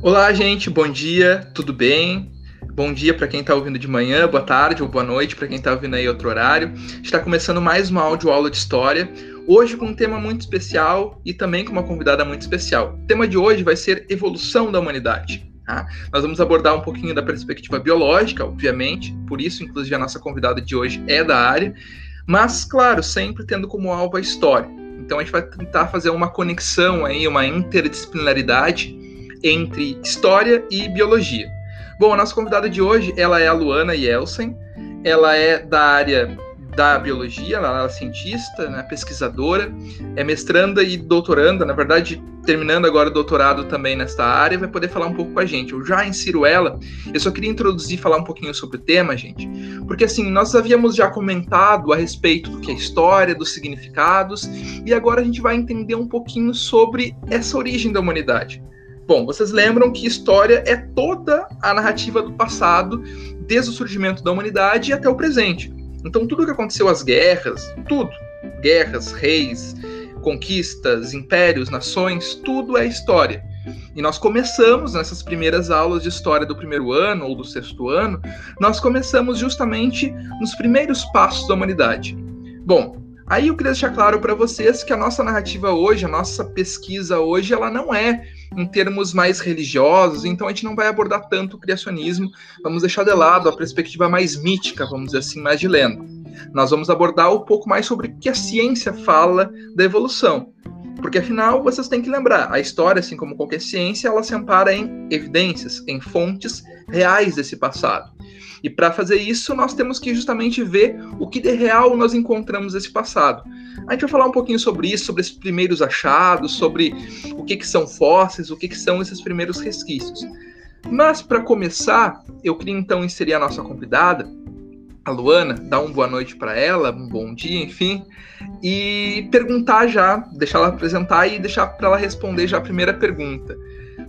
Olá, gente, bom dia, tudo bem? Bom dia para quem está ouvindo de manhã, boa tarde ou boa noite para quem está ouvindo aí outro horário. Está começando mais uma aula de história, hoje com um tema muito especial e também com uma convidada muito especial. O tema de hoje vai ser evolução da humanidade. Tá? Nós vamos abordar um pouquinho da perspectiva biológica, obviamente, por isso, inclusive, a nossa convidada de hoje é da área, mas, claro, sempre tendo como alvo a história. Então a gente vai tentar fazer uma conexão aí, uma interdisciplinaridade entre história e biologia. Bom, a nossa convidada de hoje, ela é a Luana Yelsen, ela é da área da biologia, ela é cientista, né, pesquisadora, é mestranda e doutoranda, na verdade, terminando agora o doutorado também nesta área, vai poder falar um pouco com a gente. Eu já insiro ela, eu só queria introduzir, falar um pouquinho sobre o tema, gente, porque assim, nós havíamos já comentado a respeito do que é história, dos significados, e agora a gente vai entender um pouquinho sobre essa origem da humanidade. Bom, vocês lembram que história é toda a narrativa do passado, desde o surgimento da humanidade até o presente. Então, tudo que aconteceu, as guerras, tudo, guerras, reis, conquistas, impérios, nações, tudo é história. E nós começamos nessas primeiras aulas de história do primeiro ano ou do sexto ano, nós começamos justamente nos primeiros passos da humanidade. Bom, aí eu queria deixar claro para vocês que a nossa narrativa hoje, a nossa pesquisa hoje, ela não é em termos mais religiosos, então a gente não vai abordar tanto o criacionismo, vamos deixar de lado a perspectiva mais mítica, vamos dizer assim, mais de lenda. Nós vamos abordar um pouco mais sobre o que a ciência fala da evolução. Porque afinal, vocês têm que lembrar, a história, assim como qualquer ciência, ela se ampara em evidências, em fontes reais desse passado. E para fazer isso, nós temos que justamente ver o que de real nós encontramos nesse passado. A gente vai falar um pouquinho sobre isso, sobre esses primeiros achados, sobre o que, que são fósseis, o que, que são esses primeiros resquícios. Mas, para começar, eu queria então inserir a nossa convidada, a Luana, dar uma boa noite para ela, um bom dia, enfim, e perguntar já, deixar ela apresentar e deixar para ela responder já a primeira pergunta.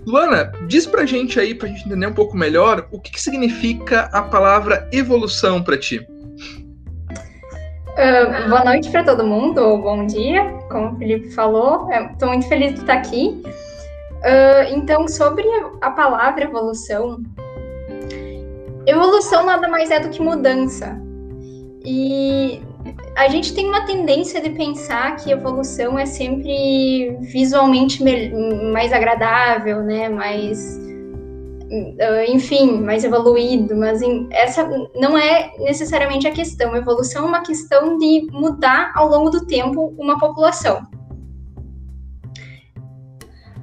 Luana, diz pra gente aí, pra gente entender um pouco melhor, o que, que significa a palavra evolução para ti? Uh, boa noite para todo mundo, ou bom dia, como o Felipe falou. Estou muito feliz de estar aqui. Uh, então, sobre a palavra evolução, evolução nada mais é do que mudança. E a gente tem uma tendência de pensar que evolução é sempre visualmente mais agradável, né? Mais ah, enfim, mais evoluído, mas essa não é necessariamente a questão. evolução é uma questão de mudar ao longo do tempo uma população.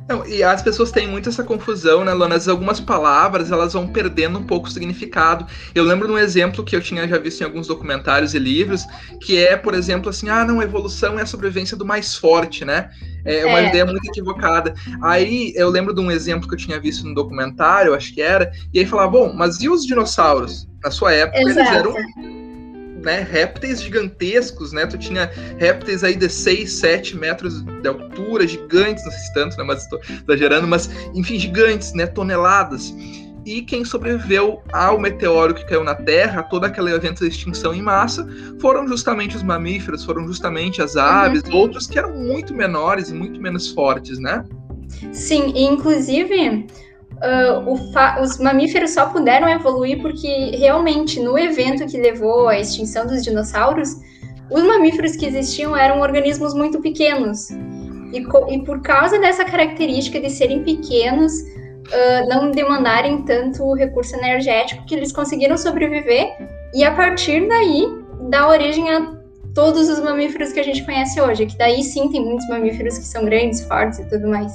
Não, e as pessoas têm muito essa confusão, né, Lona? Algumas palavras elas vão perdendo um pouco o significado. Eu lembro de um exemplo que eu tinha já visto em alguns documentários e livros, que é, por exemplo, assim, ah, não, evolução é a sobrevivência do mais forte, né? É uma é. ideia muito equivocada. Aí eu lembro de um exemplo que eu tinha visto no documentário, acho que era, e aí falava, bom, mas e os dinossauros? Na sua época, Exato. eles eram né, répteis gigantescos, né? Tu tinha répteis aí de 6, 7 metros de altura, gigantes, não sei se tanto, né? Mas estou exagerando, mas enfim, gigantes, né? Toneladas. E quem sobreviveu ao meteoro que caiu na Terra, todo aquele evento de extinção em massa, foram justamente os mamíferos, foram justamente as aves, uhum. outros que eram muito menores e muito menos fortes, né? Sim, e inclusive uh, os mamíferos só puderam evoluir porque realmente no evento que levou à extinção dos dinossauros, os mamíferos que existiam eram organismos muito pequenos. E, e por causa dessa característica de serem pequenos, uh, não demandarem tanto recurso energético, que eles conseguiram sobreviver e a partir daí dá origem a todos os mamíferos que a gente conhece hoje, que daí sim tem muitos mamíferos que são grandes, fortes e tudo mais.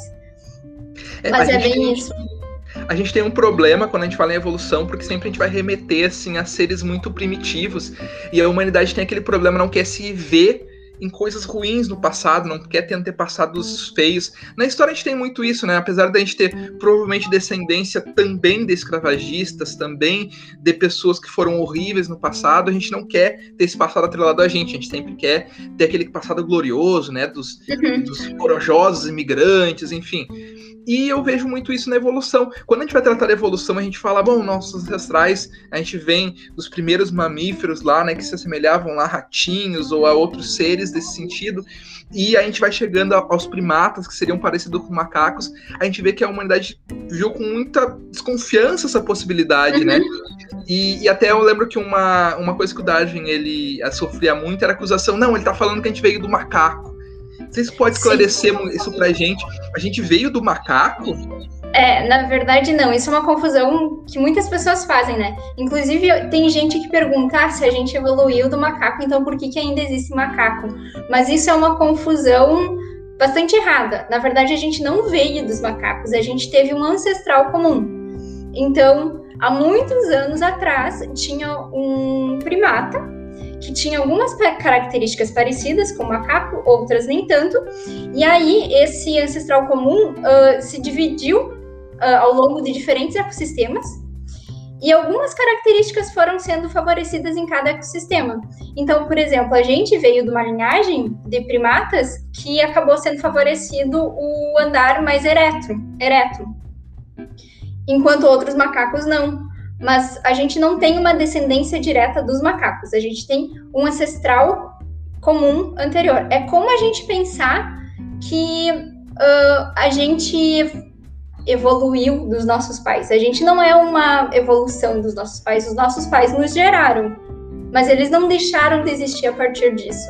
É, Mas é bem tem... isso a gente tem um problema quando a gente fala em evolução, porque sempre a gente vai remeter assim a seres muito primitivos e a humanidade tem aquele problema não quer se ver em coisas ruins no passado, não quer ter antepassados feios. Na história a gente tem muito isso, né? Apesar da gente ter provavelmente descendência também de escravagistas, também de pessoas que foram horríveis no passado, a gente não quer ter esse passado atrelado a gente. A gente sempre quer ter aquele passado glorioso, né? Dos, uhum. dos corajosos imigrantes, enfim. E eu vejo muito isso na evolução. Quando a gente vai tratar da evolução, a gente fala, bom, nossos ancestrais, a gente vem dos primeiros mamíferos lá, né, que se assemelhavam lá a ratinhos ou a outros seres desse sentido, e a gente vai chegando aos primatas, que seriam parecidos com macacos, a gente vê que a humanidade viu com muita desconfiança essa possibilidade, né? uhum. né? E, e, até eu lembro que uma, uma coisa que o Darwin, ele sofria muito era a acusação, não, ele tá falando que a gente veio do macaco. Vocês podem esclarecer Sim. isso pra gente? A gente veio do macaco? É, na verdade não. Isso é uma confusão que muitas pessoas fazem, né? Inclusive tem gente que pergunta ah, se a gente evoluiu do macaco, então por que, que ainda existe macaco? Mas isso é uma confusão bastante errada. Na verdade, a gente não veio dos macacos, a gente teve um ancestral comum. Então, há muitos anos atrás, tinha um primata que tinha algumas características parecidas com o macaco, outras nem tanto. E aí, esse ancestral comum uh, se dividiu uh, ao longo de diferentes ecossistemas. E algumas características foram sendo favorecidas em cada ecossistema. Então, por exemplo, a gente veio de uma linhagem de primatas que acabou sendo favorecido o andar mais ereto, ereto enquanto outros macacos não mas a gente não tem uma descendência direta dos macacos, a gente tem um ancestral comum anterior. É como a gente pensar que uh, a gente evoluiu dos nossos pais. A gente não é uma evolução dos nossos pais, os nossos pais nos geraram, mas eles não deixaram de existir a partir disso.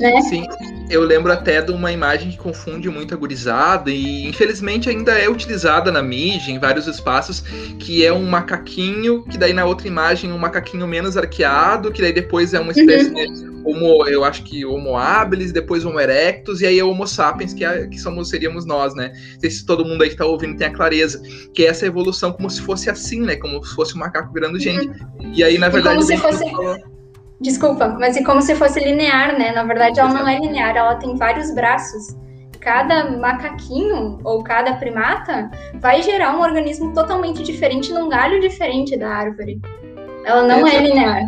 Né? Sim, eu lembro até de uma imagem que confunde muito a gurizada e infelizmente ainda é utilizada na mídia, em vários espaços, que é um macaquinho, que daí na outra imagem um macaquinho menos arqueado, que daí depois é uma espécie uhum. de Homo, eu acho que Homo habilis, depois Homo erectus, e aí é Homo sapiens, que, é, que somos, seríamos nós, né? Não sei se todo mundo aí que tá ouvindo tem a clareza, que é essa evolução como se fosse assim, né? Como se fosse um macaco virando gente. Uhum. E aí, na verdade, como se fosse... Falou... Desculpa, mas é como se fosse linear, né? Na verdade, ela não é linear, ela tem vários braços. Cada macaquinho ou cada primata vai gerar um organismo totalmente diferente num galho diferente da árvore. Ela não é linear.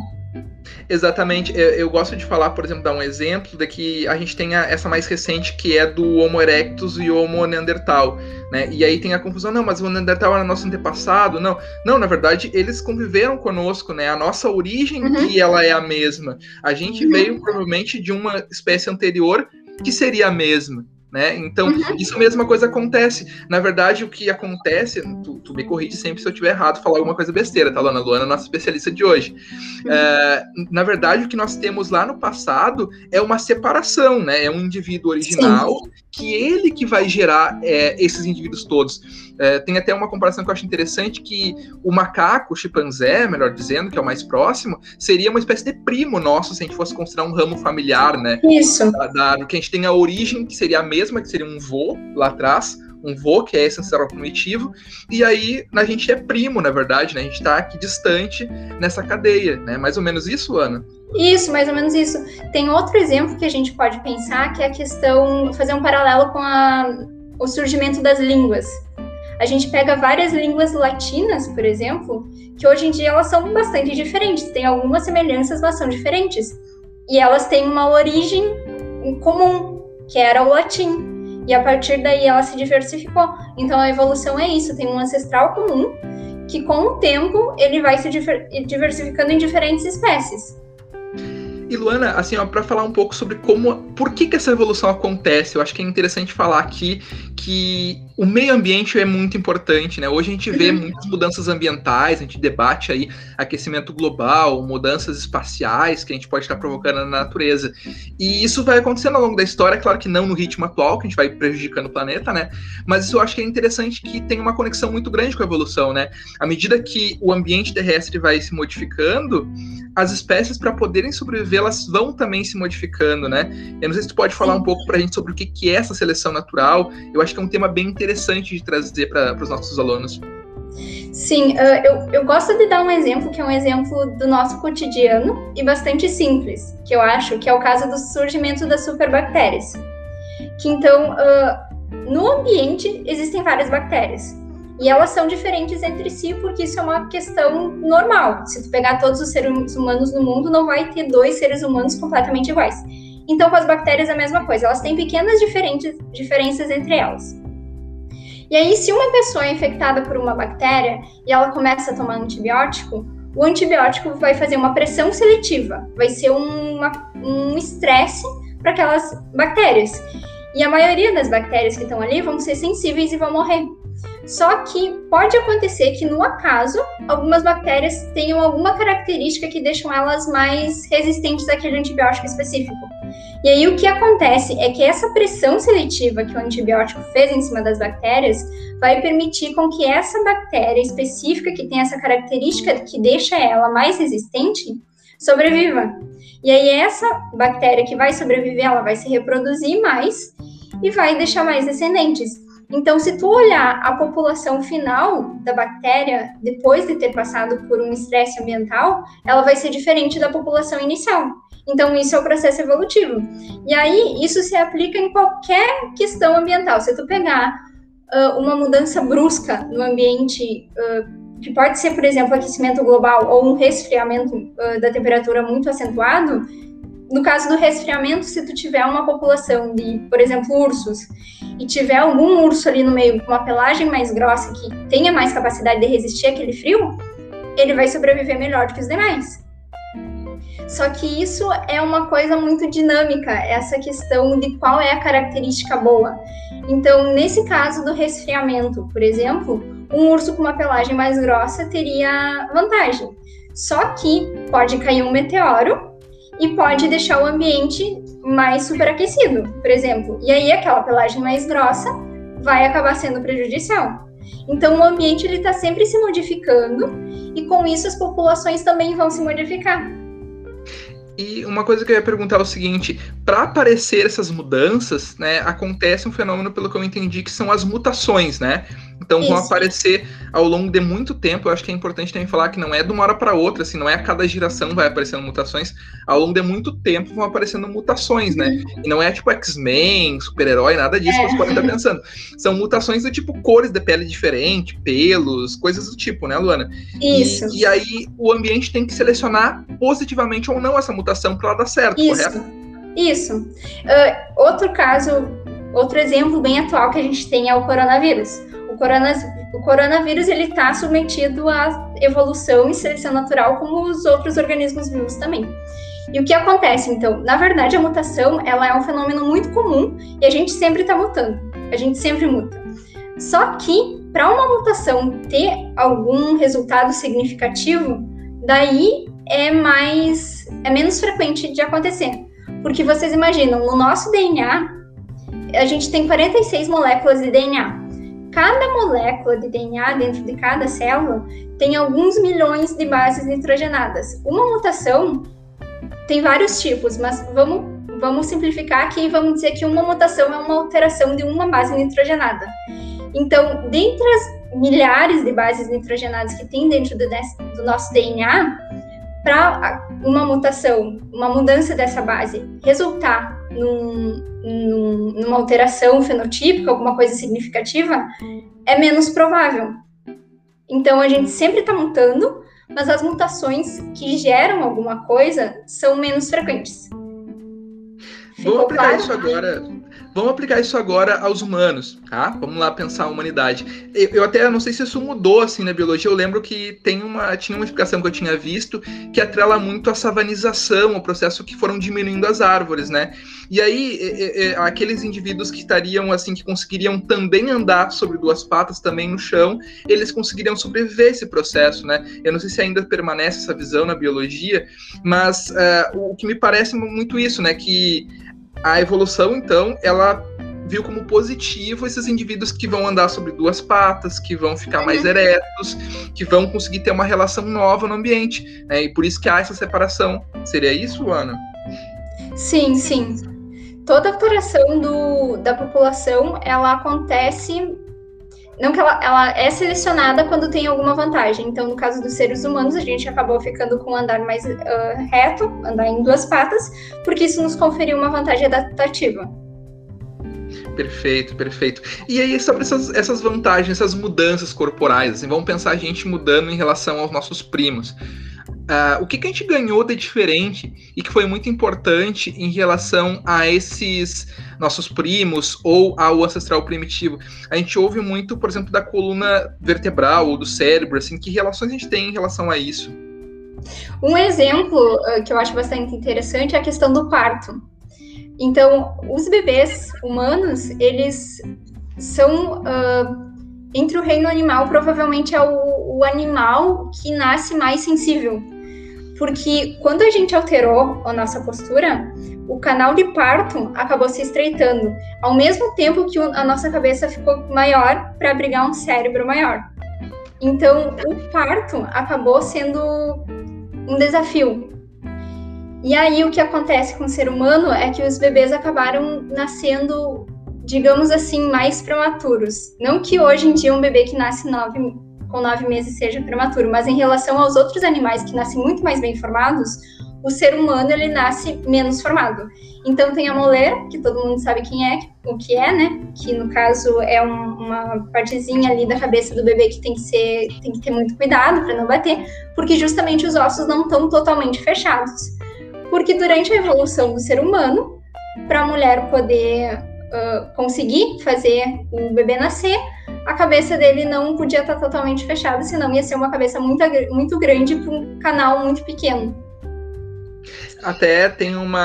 Exatamente. Eu, eu, gosto de falar, por exemplo, dar um exemplo de que a gente tem a, essa mais recente que é do Homo erectus e Homo neandertal, né? E aí tem a confusão, não, mas o neandertal era nosso antepassado, não. Não, na verdade, eles conviveram conosco, né? A nossa origem uhum. que ela é a mesma. A gente uhum. veio provavelmente de uma espécie anterior que seria a mesma, né? Então, uhum. isso mesma coisa acontece. Na verdade, o que acontece, tu, tu me corrige sempre se eu estiver errado, falar alguma coisa besteira, tá, Luana? Luana é nossa especialista de hoje. Uhum. É, na verdade, o que nós temos lá no passado é uma separação, né? É um indivíduo original Sim. que ele que vai gerar é, esses indivíduos todos. É, tem até uma comparação que eu acho interessante que o macaco, o chimpanzé, melhor dizendo, que é o mais próximo, seria uma espécie de primo nosso se a gente fosse considerar um ramo familiar, né? Isso. Da, da, que a gente tem a origem, que seria a mesma, que seria um vô lá atrás, um vô, que é esse ancestral primitivo, e aí a gente é primo, na verdade, né? A gente está aqui distante nessa cadeia, né? Mais ou menos isso, Ana? Isso, mais ou menos isso. Tem outro exemplo que a gente pode pensar, que é a questão, fazer um paralelo com a, o surgimento das línguas. A gente pega várias línguas latinas, por exemplo, que hoje em dia elas são bastante diferentes, tem algumas semelhanças, mas são diferentes. E elas têm uma origem comum, que era o latim. E a partir daí ela se diversificou. Então a evolução é isso, tem um ancestral comum que com o tempo ele vai se diversificando em diferentes espécies. E Luana, assim, para falar um pouco sobre como, por que que essa evolução acontece, eu acho que é interessante falar aqui que o meio ambiente é muito importante, né? Hoje a gente vê uhum. muitas mudanças ambientais, a gente debate aí aquecimento global, mudanças espaciais que a gente pode estar provocando na natureza. E isso vai acontecendo ao longo da história, claro que não no ritmo atual, que a gente vai prejudicando o planeta, né? Mas isso eu acho que é interessante que tem uma conexão muito grande com a evolução, né? À medida que o ambiente terrestre vai se modificando, as espécies para poderem sobreviver, elas vão também se modificando, né? Eu não sei se tu pode falar um pouco para a gente sobre o que, que é essa seleção natural. Eu acho que é um tema bem interessante de trazer para os nossos alunos. Sim, uh, eu, eu gosto de dar um exemplo que é um exemplo do nosso cotidiano e bastante simples, que eu acho que é o caso do surgimento das superbactérias. Que então, uh, no ambiente existem várias bactérias e elas são diferentes entre si porque isso é uma questão normal. Se tu pegar todos os seres humanos no mundo, não vai ter dois seres humanos completamente iguais. Então, com as bactérias é a mesma coisa, elas têm pequenas diferentes, diferenças entre elas. E aí, se uma pessoa é infectada por uma bactéria e ela começa a tomar antibiótico, o antibiótico vai fazer uma pressão seletiva, vai ser uma, um estresse para aquelas bactérias. E a maioria das bactérias que estão ali vão ser sensíveis e vão morrer. Só que pode acontecer que, no acaso, algumas bactérias tenham alguma característica que deixam elas mais resistentes àquele antibiótico específico. E aí o que acontece é que essa pressão seletiva que o antibiótico fez em cima das bactérias vai permitir com que essa bactéria específica que tem essa característica que deixa ela mais resistente sobreviva. E aí essa bactéria que vai sobreviver, ela vai se reproduzir mais e vai deixar mais descendentes. Então, se tu olhar a população final da bactéria depois de ter passado por um estresse ambiental, ela vai ser diferente da população inicial. Então, isso é o processo evolutivo. E aí, isso se aplica em qualquer questão ambiental. Se tu pegar uh, uma mudança brusca no ambiente, uh, que pode ser, por exemplo, aquecimento global ou um resfriamento uh, da temperatura muito acentuado, no caso do resfriamento, se tu tiver uma população de, por exemplo, ursos, e tiver algum urso ali no meio com uma pelagem mais grossa que tenha mais capacidade de resistir àquele frio, ele vai sobreviver melhor do que os demais. Só que isso é uma coisa muito dinâmica, essa questão de qual é a característica boa. Então, nesse caso do resfriamento, por exemplo, um urso com uma pelagem mais grossa teria vantagem. Só que pode cair um meteoro e pode deixar o ambiente mais superaquecido, por exemplo. E aí aquela pelagem mais grossa vai acabar sendo prejudicial. Então o ambiente ele está sempre se modificando e com isso as populações também vão se modificar. E uma coisa que eu ia perguntar é o seguinte: para aparecer essas mudanças, né, acontece um fenômeno, pelo que eu entendi, que são as mutações, né? Então Isso. vão aparecer ao longo de muito tempo. Eu acho que é importante também falar que não é de uma hora para outra, assim, não é a cada geração vai aparecendo mutações. Ao longo de muito tempo vão aparecendo mutações, né? Uhum. E não é tipo X-Men, super-herói, nada disso é. que você pode estar pensando. São mutações do tipo cores de pele diferente, pelos, coisas do tipo, né, Luana? Isso. E, e aí o ambiente tem que selecionar positivamente ou não essa mutação para ela dar certo, Isso. correto? Isso. Uh, outro caso, outro exemplo bem atual que a gente tem é o coronavírus o coronavírus ele está submetido à evolução e seleção natural como os outros organismos vivos também. E o que acontece então? Na verdade, a mutação ela é um fenômeno muito comum e a gente sempre está mutando. A gente sempre muta. Só que para uma mutação ter algum resultado significativo, daí é mais é menos frequente de acontecer. Porque vocês imaginam, no nosso DNA, a gente tem 46 moléculas de DNA. Cada molécula de DNA dentro de cada célula tem alguns milhões de bases nitrogenadas. Uma mutação tem vários tipos, mas vamos, vamos simplificar aqui e vamos dizer que uma mutação é uma alteração de uma base nitrogenada. Então, dentre as milhares de bases nitrogenadas que tem dentro do, do nosso DNA, para uma mutação, uma mudança dessa base resultar num, num, numa alteração fenotípica, alguma coisa significativa, é menos provável. Então a gente sempre está mutando, mas as mutações que geram alguma coisa são menos frequentes. Ficou Vamos aplicar claro? isso agora Vamos aplicar isso agora aos humanos, tá? Vamos lá pensar a humanidade. Eu, eu, até não sei se isso mudou assim na biologia. Eu lembro que tem uma tinha uma explicação que eu tinha visto que atrela muito a savanização, o processo que foram diminuindo as árvores, né? E aí é, é, aqueles indivíduos que estariam assim que conseguiriam também andar sobre duas patas também no chão, eles conseguiriam sobreviver esse processo, né? Eu não sei se ainda permanece essa visão na biologia, mas uh, o que me parece muito isso, né? Que a evolução, então, ela viu como positivo esses indivíduos que vão andar sobre duas patas, que vão ficar mais eretos, que vão conseguir ter uma relação nova no ambiente. Né? E por isso que há essa separação. Seria isso, Ana? Sim, sim. Toda alteração do, da população, ela acontece não que ela, ela é selecionada quando tem alguma vantagem. Então, no caso dos seres humanos, a gente acabou ficando com um andar mais uh, reto, andar em duas patas, porque isso nos conferiu uma vantagem adaptativa. Perfeito, perfeito. E aí, sobre essas, essas vantagens, essas mudanças corporais, assim, vamos pensar a gente mudando em relação aos nossos primos. Uh, o que, que, a gente ganhou de diferente e que foi muito importante em relação a esses nossos primos ou ao ancestral primitivo? A gente ouve muito, por exemplo, da coluna vertebral ou do cérebro, assim, que relações a gente tem em relação a isso? Um exemplo uh, que eu acho bastante interessante é a questão do parto. Então, os bebês humanos, eles são uh, entre o reino animal, provavelmente é o, o animal que nasce mais sensível porque quando a gente alterou a nossa postura, o canal de parto acabou se estreitando, ao mesmo tempo que a nossa cabeça ficou maior para abrigar um cérebro maior. Então, o parto acabou sendo um desafio. E aí, o que acontece com o ser humano é que os bebês acabaram nascendo, digamos assim, mais prematuros. Não que hoje em dia um bebê que nasce nove com nove meses seja prematuro, mas em relação aos outros animais que nascem muito mais bem formados, o ser humano ele nasce menos formado. Então tem a moleira, que todo mundo sabe quem é, o que é, né? Que no caso é um, uma partezinha ali da cabeça do bebê que tem que ser, tem que ter muito cuidado para não bater, porque justamente os ossos não estão totalmente fechados. Porque durante a evolução do ser humano, para a mulher poder uh, conseguir fazer o bebê nascer, a cabeça dele não podia estar totalmente fechada, senão ia ser uma cabeça muito, muito grande para um canal muito pequeno. Até tem uma.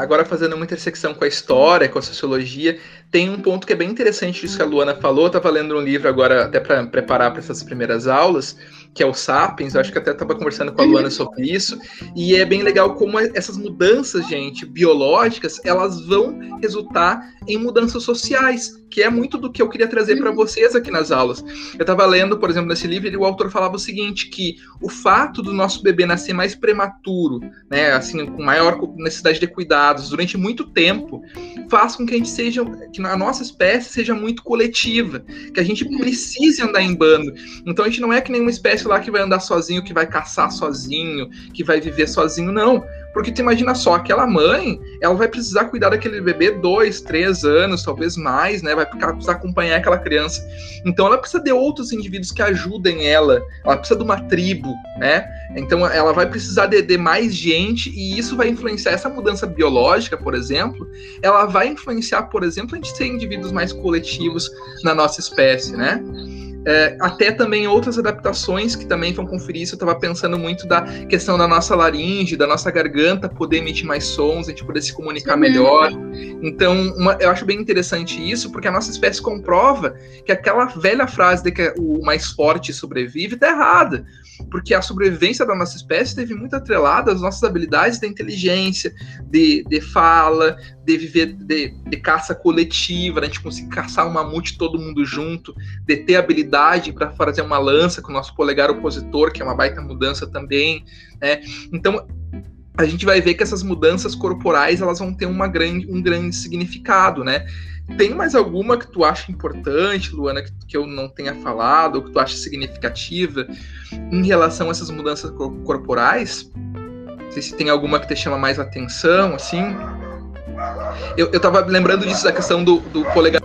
Agora fazendo uma intersecção com a história, com a sociologia, tem um ponto que é bem interessante disso que a Luana falou. Eu estava lendo um livro agora, até para preparar para essas primeiras aulas, que é o Sapiens, eu acho que até estava conversando com a Luana sobre isso, e é bem legal como essas mudanças, gente, biológicas, elas vão resultar em mudanças sociais, que é muito do que eu queria trazer para vocês aqui nas aulas. Eu estava lendo, por exemplo, nesse livro, e o autor falava o seguinte, que o fato do nosso bebê nascer mais prematuro, né, assim, com maior necessidade de cuidados durante muito tempo, faz com que a gente seja, que a nossa espécie seja muito coletiva, que a gente precise andar em bando. Então a gente não é que nenhuma espécie lá que vai andar sozinho, que vai caçar sozinho, que vai viver sozinho, não. Porque tu imagina só, aquela mãe, ela vai precisar cuidar daquele bebê dois, três anos, talvez mais, né? Vai precisar acompanhar aquela criança. Então ela precisa de outros indivíduos que ajudem ela. Ela precisa de uma tribo, né? Então ela vai precisar de, de mais gente e isso vai influenciar essa mudança biológica, por exemplo. Ela vai influenciar, por exemplo, a gente ser indivíduos mais coletivos na nossa espécie, né? É, até também outras adaptações que também vão conferir isso. Eu estava pensando muito da questão da nossa laringe, da nossa garganta poder emitir mais sons, a gente poder se comunicar melhor. Então, uma, eu acho bem interessante isso, porque a nossa espécie comprova que aquela velha frase de que o mais forte sobrevive está errada porque a sobrevivência da nossa espécie teve muito atrelada às nossas habilidades de inteligência, de, de fala, de viver de, de caça coletiva, né? a gente conseguir caçar um mamute todo mundo junto, de ter habilidade para fazer uma lança com o nosso polegar opositor, que é uma baita mudança também, né? Então, a gente vai ver que essas mudanças corporais elas vão ter uma grande, um grande significado, né? Tem mais alguma que tu acha importante, Luana, que, que eu não tenha falado, ou que tu acha significativa em relação a essas mudanças corporais? Não sei se tem alguma que te chama mais atenção, assim. Eu, eu tava lembrando disso, da questão do, do polegar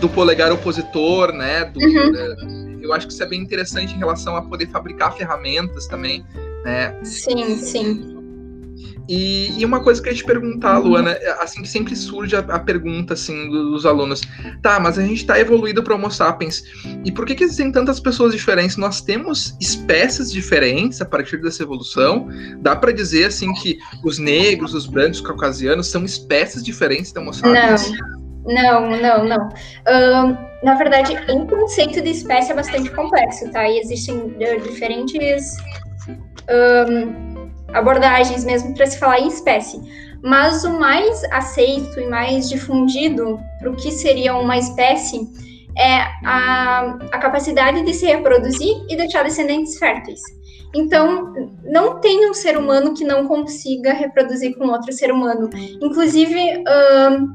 do polegar opositor, né? Do, uhum. É, eu acho que isso é bem interessante em relação a poder fabricar ferramentas também, né? Sim, sim. E, e, uma coisa que eu ia te perguntar. Luana, é, assim que sempre surge a, a pergunta assim dos alunos, tá, mas a gente está evoluído para Homo sapiens, e por que, que existem tantas pessoas diferentes? Nós temos espécies diferentes a partir dessa evolução? Dá para dizer assim que os negros, os brancos, os caucasianos são espécies diferentes da Homo sapiens? Não, não, não, não. Uh, na verdade, o conceito de espécie é bastante complexo, tá? E existem uh, diferentes um, abordagens mesmo para se falar em espécie. Mas o mais aceito e mais difundido para o que seria uma espécie é a, a capacidade de se reproduzir e deixar descendentes férteis. Então, não tem um ser humano que não consiga reproduzir com outro ser humano. Inclusive, uh,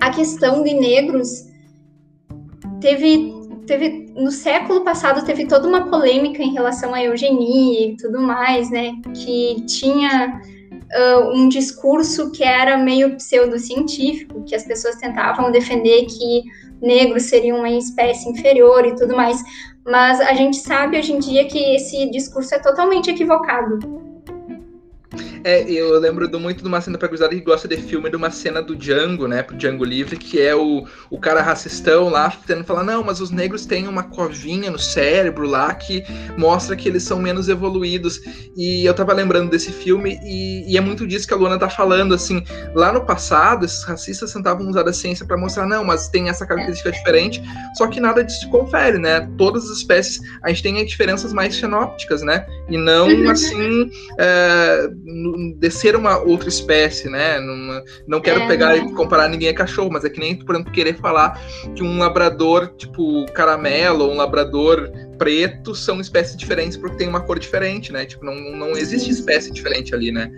a questão de negros teve teve no século passado teve toda uma polêmica em relação à eugenia e tudo mais, né? Que tinha uh, um discurso que era meio pseudocientífico, que as pessoas tentavam defender que negros seriam uma espécie inferior e tudo mais. Mas a gente sabe hoje em dia que esse discurso é totalmente equivocado. É, eu lembro do, muito de uma cena pra cruzada que gosta de filme, de uma cena do Django, né? Pro Django Livre, que é o, o cara racistão lá, tentando falar, não, mas os negros têm uma covinha no cérebro lá que mostra que eles são menos evoluídos. E eu tava lembrando desse filme, e, e é muito disso que a Luana tá falando, assim, lá no passado, esses racistas tentavam usar a ciência para mostrar, não, mas tem essa característica diferente, só que nada disso confere, né? Todas as espécies, a gente tem diferenças mais fenópticas, né? E não, uhum. assim, é, de ser uma outra espécie, né? Numa, não quero é, pegar e comparar ninguém a cachorro, mas é que nem, por exemplo, querer falar que um labrador tipo caramelo ou um labrador preto são espécies diferentes porque tem uma cor diferente, né? Tipo, não, não existe espécie diferente ali, né?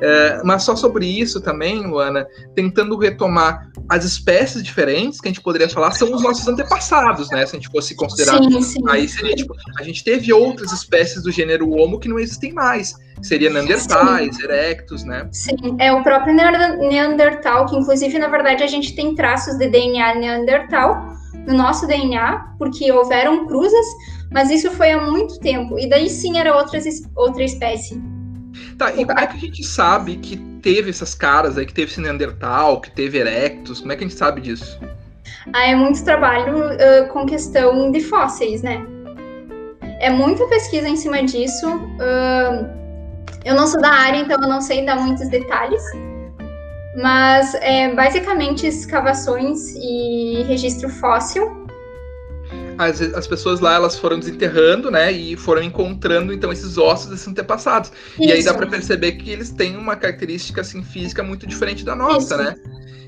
É, mas só sobre isso também, Luana, tentando retomar as espécies diferentes que a gente poderia falar são os nossos antepassados, né? Se a gente fosse considerar. Sim, sim. Aí seria tipo, a gente teve outras espécies do gênero Homo que não existem mais. Seria Neandertais, sim. Erectus, né? Sim, é o próprio Neandertal, que inclusive, na verdade, a gente tem traços de DNA Neandertal no nosso DNA, porque houveram cruzas, mas isso foi há muito tempo. E daí sim era outra, outra espécie. Tá, e como é que a gente sabe que teve essas caras aí, que teve esse Neandertal, que teve Erectus? Como é que a gente sabe disso? Ah, é muito trabalho uh, com questão de fósseis, né? É muita pesquisa em cima disso. Uh, eu não sou da área, então eu não sei dar muitos detalhes. Mas é basicamente escavações e registro fóssil as, as pessoas lá elas foram desenterrando, né, e foram encontrando então esses ossos desses antepassados. Isso. E aí dá para perceber que eles têm uma característica assim física muito diferente da nossa, Isso. né?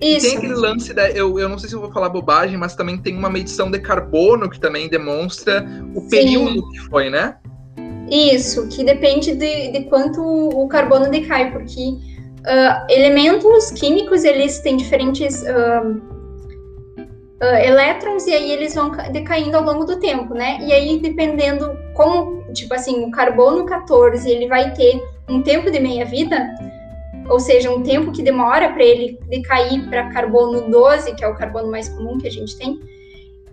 Isso. E tem aquele lance da. Eu, eu não sei se eu vou falar bobagem, mas também tem uma medição de carbono que também demonstra o Sim. período que foi, né? Isso, que depende de, de quanto o carbono decai, porque uh, elementos químicos eles têm diferentes. Uh, uh, elétrons e aí eles vão decaindo ao longo do tempo, né? E aí, dependendo como, tipo assim, o carbono 14 ele vai ter um tempo de meia-vida, ou seja, um tempo que demora para ele decair para carbono 12, que é o carbono mais comum que a gente tem.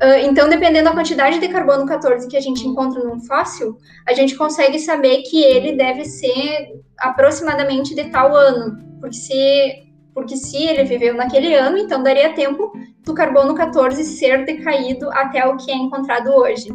Uh, então, dependendo da quantidade de carbono 14 que a gente encontra num fóssil, a gente consegue saber que ele deve ser aproximadamente de tal ano, porque se porque se ele viveu naquele ano, então daria tempo do carbono 14 ser decaído até o que é encontrado hoje.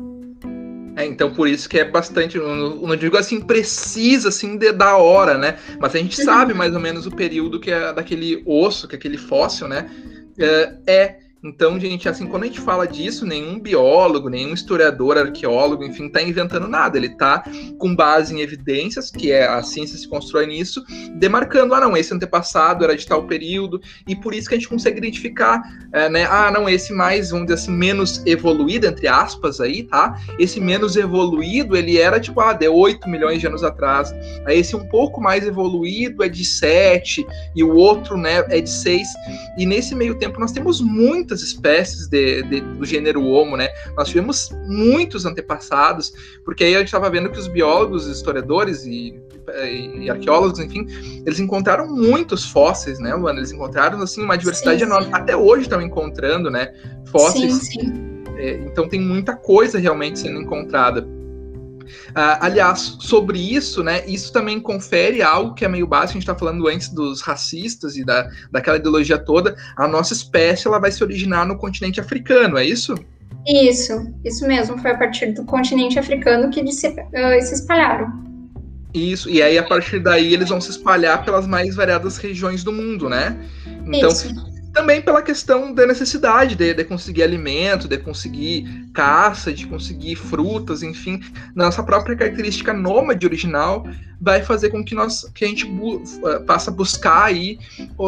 É, então por isso que é bastante, não, não digo assim precisa assim de, da hora, né? Mas a gente uhum. sabe mais ou menos o período que é daquele osso, que é aquele fóssil, né? É, é então, gente, assim, quando a gente fala disso, nenhum biólogo, nenhum historiador, arqueólogo, enfim, está inventando nada. Ele está com base em evidências, que é a ciência se constrói nisso, demarcando, ah, não, esse antepassado era de tal período, e por isso que a gente consegue identificar, é, né, ah, não, esse mais, vamos dizer assim, menos evoluído, entre aspas, aí, tá? Esse menos evoluído, ele era, tipo, ah, de 8 milhões de anos atrás. Aí esse um pouco mais evoluído é de 7, e o outro, né, é de 6. E nesse meio tempo nós temos muitas muitas espécies de, de, do gênero Homo, né? Nós tivemos muitos antepassados, porque aí a gente estava vendo que os biólogos, historiadores e, e, arqueólogos, enfim, eles encontraram muitos fósseis, né, Luana? Eles encontraram, assim, uma diversidade sim, enorme. Sim. Até hoje estão encontrando, né, fósseis. Sim, sim. É, então tem muita coisa realmente sendo encontrada. Uh, aliás, sobre isso, né, isso também confere algo que é meio básico, a gente está falando antes dos racistas e da, daquela ideologia toda, a nossa espécie ela vai se originar no continente africano, é isso? Isso, isso mesmo, foi a partir do continente africano que se, uh, se espalharam. Isso, e aí a partir daí eles vão se espalhar pelas mais variadas regiões do mundo, né? Então, isso também pela questão da necessidade de, de, conseguir alimento, de conseguir caça, de conseguir frutas, enfim, nossa própria característica nômade original vai fazer com que nós que a gente eh, passe a buscar aí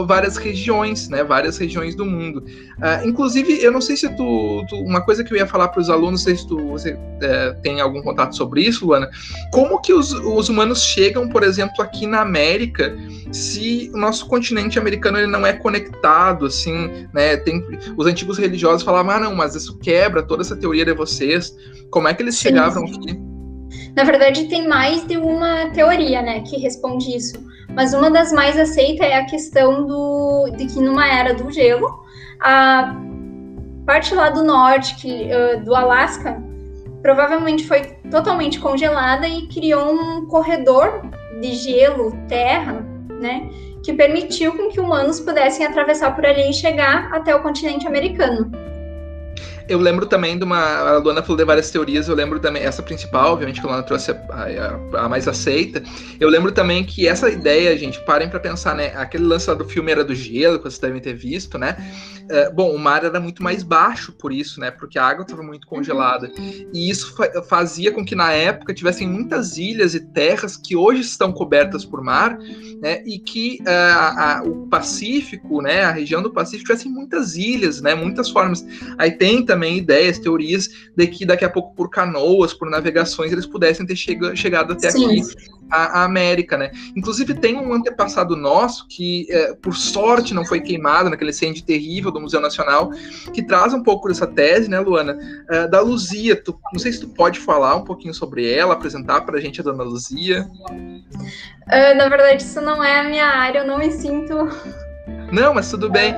várias regiões, né, várias regiões do mundo. Uh, inclusive, eu não sei se tu, tu uma coisa que eu ia falar para os alunos, não sei se tu você, uh, tem algum contato sobre isso, Luana, como que os, os humanos chegam, por exemplo, aqui na América, se o nosso continente americano ele não é conectado, assim, né, tem os antigos religiosos falavam, ah, não, mas isso quebra toda essa teoria de vocês. Como é que eles sim, chegavam aqui? Na verdade, tem mais de uma teoria, né, que responde isso. Mas uma das mais aceitas é a questão do, de que numa era do gelo, a parte lá do norte, que, uh, do Alasca, provavelmente foi totalmente congelada e criou um corredor de gelo, terra, né, que permitiu com que humanos pudessem atravessar por ali e chegar até o continente americano eu lembro também de uma. A Luana falou de várias teorias, eu lembro também, essa principal, obviamente, que a Luana trouxe a, a, a mais aceita. Eu lembro também que essa ideia, gente, parem para pensar, né? Aquele lance lá do filme era do gelo, que vocês devem ter visto, né? É, bom, o mar era muito mais baixo por isso, né? Porque a água estava muito congelada. E isso fa fazia com que na época tivessem muitas ilhas e terras que hoje estão cobertas por mar, né? E que uh, a, o Pacífico, né? A região do Pacífico tivessem muitas ilhas, né? Muitas formas. Aí tem também também ideias, teorias de que daqui a pouco por canoas, por navegações, eles pudessem ter chega, chegado até Sim. aqui a, a, América, né? Inclusive tem um antepassado nosso que, é, por sorte, não foi queimado naquele incêndio terrível do Museu Nacional, que traz um pouco dessa tese, né, Luana, é, da Luzia. Tu, não sei se tu pode falar um pouquinho sobre ela, apresentar para a gente a Dona Luzia. Uh, na verdade, isso não é a minha área, eu não me sinto não, mas tudo bem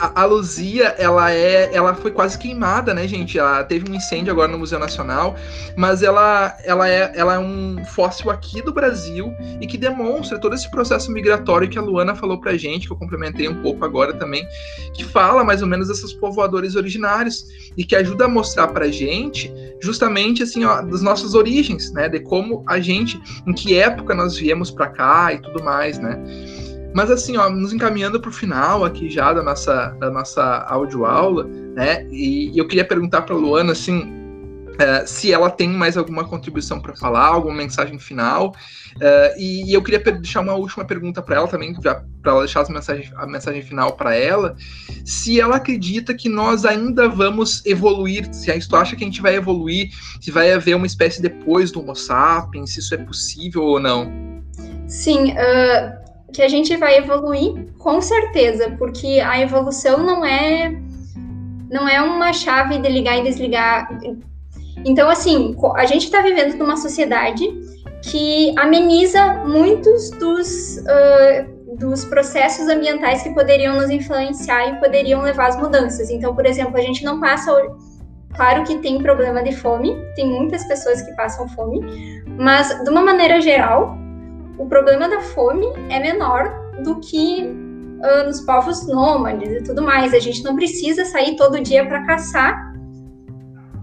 a, a Luzia, ela é, ela foi quase queimada, né, gente? Ela teve um incêndio agora no Museu Nacional, mas ela, ela, é, ela é um fóssil aqui do Brasil e que demonstra todo esse processo migratório que a Luana falou pra gente, que eu complementei um pouco agora também, que fala mais ou menos desses povoadores originários e que ajuda a mostrar pra gente justamente assim, ó, das nossas origens, né, de como a gente, em que época nós viemos para cá e tudo mais, né? Mas assim, ó, nos encaminhando para o final aqui já da nossa, da nossa audioaula, né? E, eu queria perguntar para Luana assim, uh, se ela tem mais alguma contribuição para falar, alguma mensagem final. Uh, e, e, eu queria deixar uma última pergunta para ela também, para ela deixar mensagens, a mensagem final para ela, se ela acredita que nós ainda vamos evoluir, se gente acha que a gente vai evoluir, se vai haver uma espécie depois do Homo sapiens, se isso é possível ou não. Sim, uh, que a gente vai evoluir, com certeza, porque a evolução não é não é uma chave de ligar e desligar. Então, assim, a gente está vivendo numa sociedade que ameniza muitos dos, uh, dos processos ambientais que poderiam nos influenciar e poderiam levar às mudanças. Então, por exemplo, a gente não passa. Claro que tem problema de fome, tem muitas pessoas que passam fome, mas de uma maneira geral, o problema da fome é menor do que uh, nos povos nômades e tudo mais. A gente não precisa sair todo dia para caçar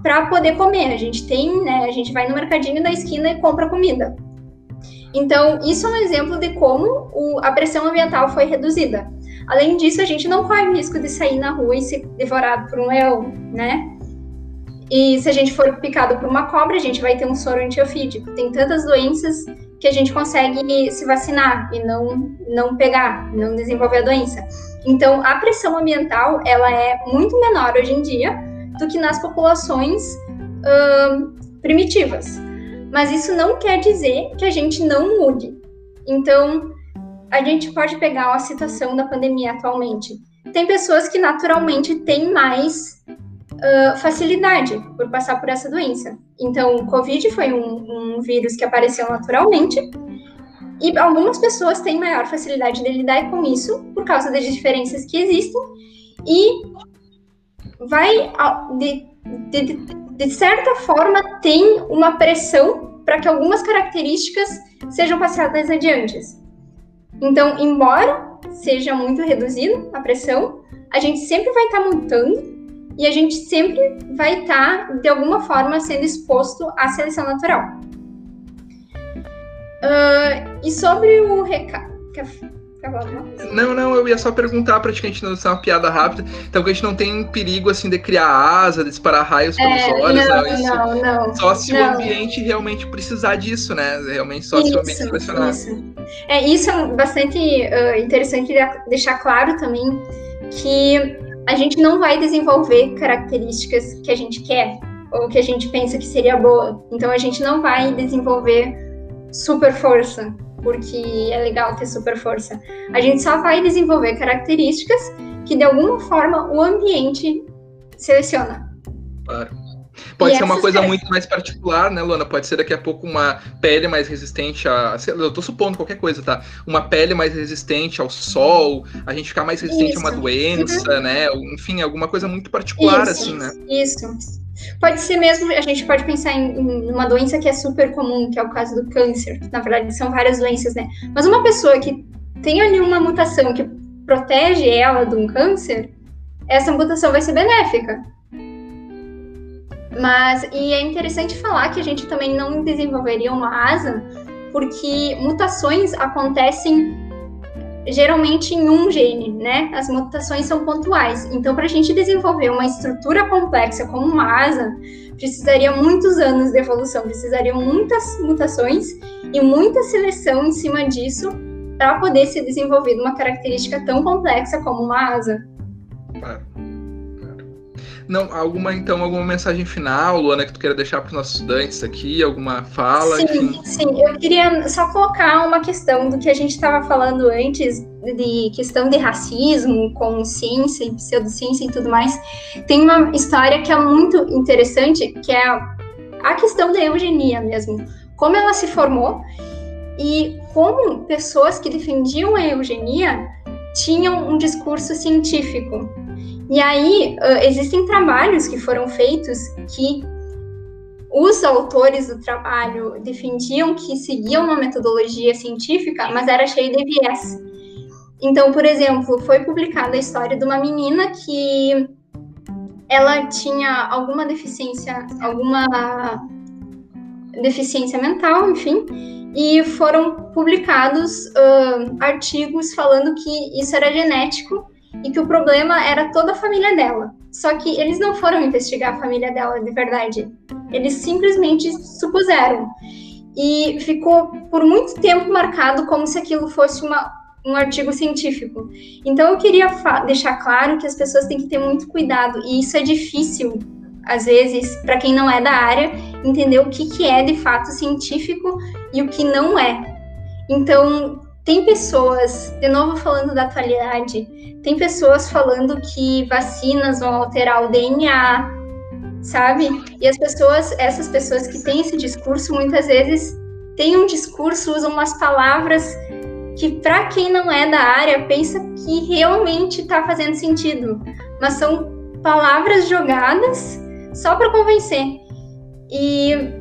para poder comer. A gente tem, né? A gente vai no mercadinho da esquina e compra comida. Então, isso é um exemplo de como o, a pressão ambiental foi reduzida. Além disso, a gente não corre risco de sair na rua e ser devorado por um leão, né? E se a gente for picado por uma cobra, a gente vai ter um soro antiofídico. Tem tantas doenças que a gente consegue se vacinar e não, não pegar, não desenvolver a doença. Então, a pressão ambiental, ela é muito menor hoje em dia do que nas populações primitivas. Mas isso não quer dizer que a gente não mude. Então, a gente pode pegar a situação da pandemia atualmente. Tem pessoas que naturalmente têm mais uh, facilidade por passar por essa doença. Então, o Covid foi um, um vírus que apareceu naturalmente e algumas pessoas têm maior facilidade de lidar com isso por causa das diferenças que existem e vai, de, de, de certa forma, tem uma pressão para que algumas características sejam passadas adiante. Então, embora seja muito reduzido a pressão, a gente sempre vai estar tá mutando e a gente sempre vai estar, tá, de alguma forma, sendo exposto à seleção natural. Uh, e sobre o recado. Não, não, eu ia só perguntar pra gente não ser uma piada rápida. Então que a gente não tem perigo assim de criar asa, de disparar raios pelos é, olhos, não, não, isso, não, não. Só se não. o ambiente realmente precisar disso, né? Realmente só isso, se o ambiente pressionar. Isso. É, isso é bastante uh, interessante deixar claro também que a gente não vai desenvolver características que a gente quer ou que a gente pensa que seria boa. Então a gente não vai desenvolver super força, porque é legal ter super força. A gente só vai desenvolver características que de alguma forma o ambiente seleciona. Claro. Pode e ser uma coisa muito mais particular, né, Luana? Pode ser daqui a pouco uma pele mais resistente a. Eu tô supondo qualquer coisa, tá? Uma pele mais resistente ao sol, a gente ficar mais resistente isso. a uma doença, uhum. né? Enfim, alguma coisa muito particular, isso, assim, né? Isso. Pode ser mesmo, a gente pode pensar em, em, uma doença que é super comum, que é o caso do câncer. Na verdade, são várias doenças, né? Mas uma pessoa que tem ali uma mutação que protege ela de um câncer, essa mutação vai ser benéfica. Mas, e é interessante falar que a gente também não desenvolveria uma asa, porque mutações acontecem geralmente em um gene, né? As mutações são pontuais. Então, para a gente desenvolver uma estrutura complexa como uma asa, precisaria muitos anos de evolução, precisariam muitas mutações e muita seleção em cima disso para poder ser desenvolvida uma característica tão complexa como uma asa. Claro. Não, alguma então alguma mensagem final, Luana, que tu queira deixar para os nossos estudantes aqui, alguma fala? Sim, enfim. sim. Eu queria só colocar uma questão do que a gente estava falando antes de questão de racismo, consciência e pseudociência e tudo mais. Tem uma história que é muito interessante, que é a questão da eugenia mesmo. Como ela se formou e como pessoas que defendiam a eugenia tinham um discurso científico. E aí existem trabalhos que foram feitos que os autores do trabalho defendiam que seguiam uma metodologia científica, mas era cheio de viés. Então, por exemplo, foi publicada a história de uma menina que ela tinha alguma deficiência, alguma deficiência mental, enfim, e foram publicados uh, artigos falando que isso era genético e que o problema era toda a família dela. Só que eles não foram investigar a família dela de verdade. Eles simplesmente supuseram. E ficou por muito tempo marcado como se aquilo fosse uma, um artigo científico. Então eu queria deixar claro que as pessoas têm que ter muito cuidado, e isso é difícil, às vezes, para quem não é da área, entender o que, que é de fato científico e o que não é. Então, tem pessoas, de novo falando da atualidade, tem pessoas falando que vacinas vão alterar o DNA, sabe? E as pessoas, essas pessoas que têm esse discurso, muitas vezes têm um discurso, usam umas palavras que, para quem não é da área, pensa que realmente está fazendo sentido, mas são palavras jogadas só para convencer. E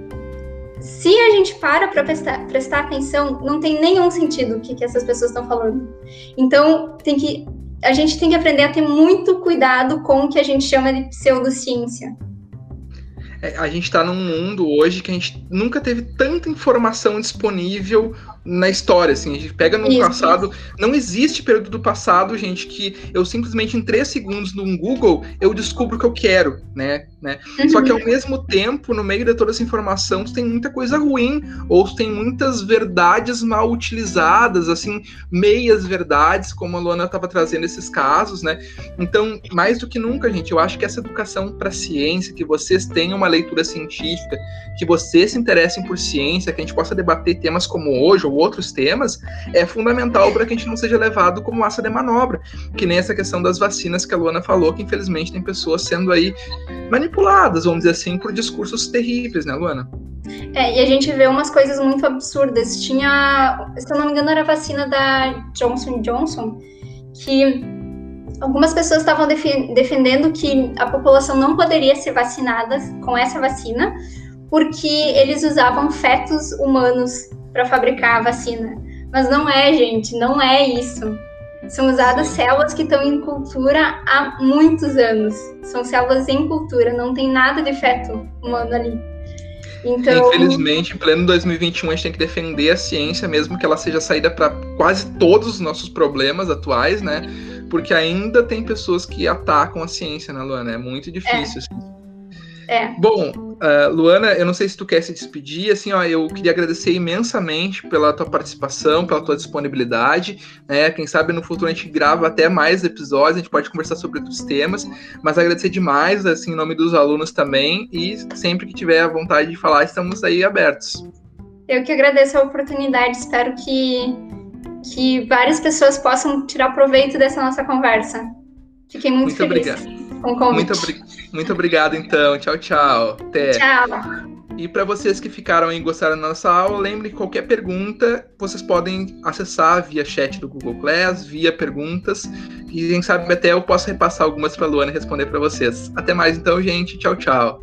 se a gente para para prestar, prestar, atenção, não tem nenhum sentido o que, que essas pessoas estão falando. Então, tem que, a gente tem que aprender a ter muito cuidado com o que a gente chama de pseudociência. É, a gente está num mundo hoje que a gente nunca teve tanta informação disponível na história, assim, a gente pega no isso, passado, isso. não existe período do passado, gente, que eu simplesmente em três segundos no Google eu descubro o que eu quero, né, né? Uhum. Só que ao mesmo tempo, no meio de toda essa informação, tem muita coisa ruim, ou tem muitas verdades mal utilizadas, assim, meias verdades, como a Luana estava trazendo esses casos, né? Então, mais do que nunca, gente, eu acho que essa educação para ciência, que vocês tenham uma leitura científica, que vocês se interessem por ciência, que a gente possa debater temas como hoje, ou outros temas, é fundamental para que a gente não seja levado como massa de manobra. Que nem essa questão das vacinas que a Luana falou, que infelizmente tem pessoas sendo aí manipuladas, vamos dizer assim, por discursos terríveis, né, Luana? É, e a gente vê umas coisas muito absurdas. Tinha, se eu não me engano, era a vacina da Johnson Johnson, que algumas pessoas estavam defendendo que a população não poderia ser vacinada com essa vacina, porque eles usavam fetos humanos para fabricar a vacina. Mas não é, gente, não é isso. São usadas células que estão em cultura há muitos anos. São células em cultura, não tem nada de feto humano ali. Então... Infelizmente, em pleno 2021, a gente tem que defender a ciência, mesmo que ela seja saída para quase todos os nossos problemas atuais, né? Porque ainda tem pessoas que atacam a ciência, né, Luana? É muito difícil. É. Assim. É. Bom, uh, Luana, eu não sei se tu quer se despedir, assim, ó, eu queria agradecer imensamente pela tua participação, pela tua disponibilidade, né, quem sabe no futuro a gente grava até mais episódios, a gente pode conversar sobre outros temas, mas agradecer demais, assim, em nome dos alunos também, e sempre que tiver a vontade de falar, estamos aí abertos. Eu que agradeço a oportunidade, espero que, que várias pessoas possam tirar proveito dessa nossa conversa. Fiquei muito, muito feliz. Obrigado com o convite. Muito, muito obrigado, então. Tchau, tchau. Até. Tchau. E para vocês que ficaram e gostaram da nossa aula, lembre que qualquer pergunta vocês podem acessar via chat do Google Class, via perguntas, e quem sabe até eu posso repassar algumas para a Luana responder para vocês. Até mais então, gente. Tchau, tchau.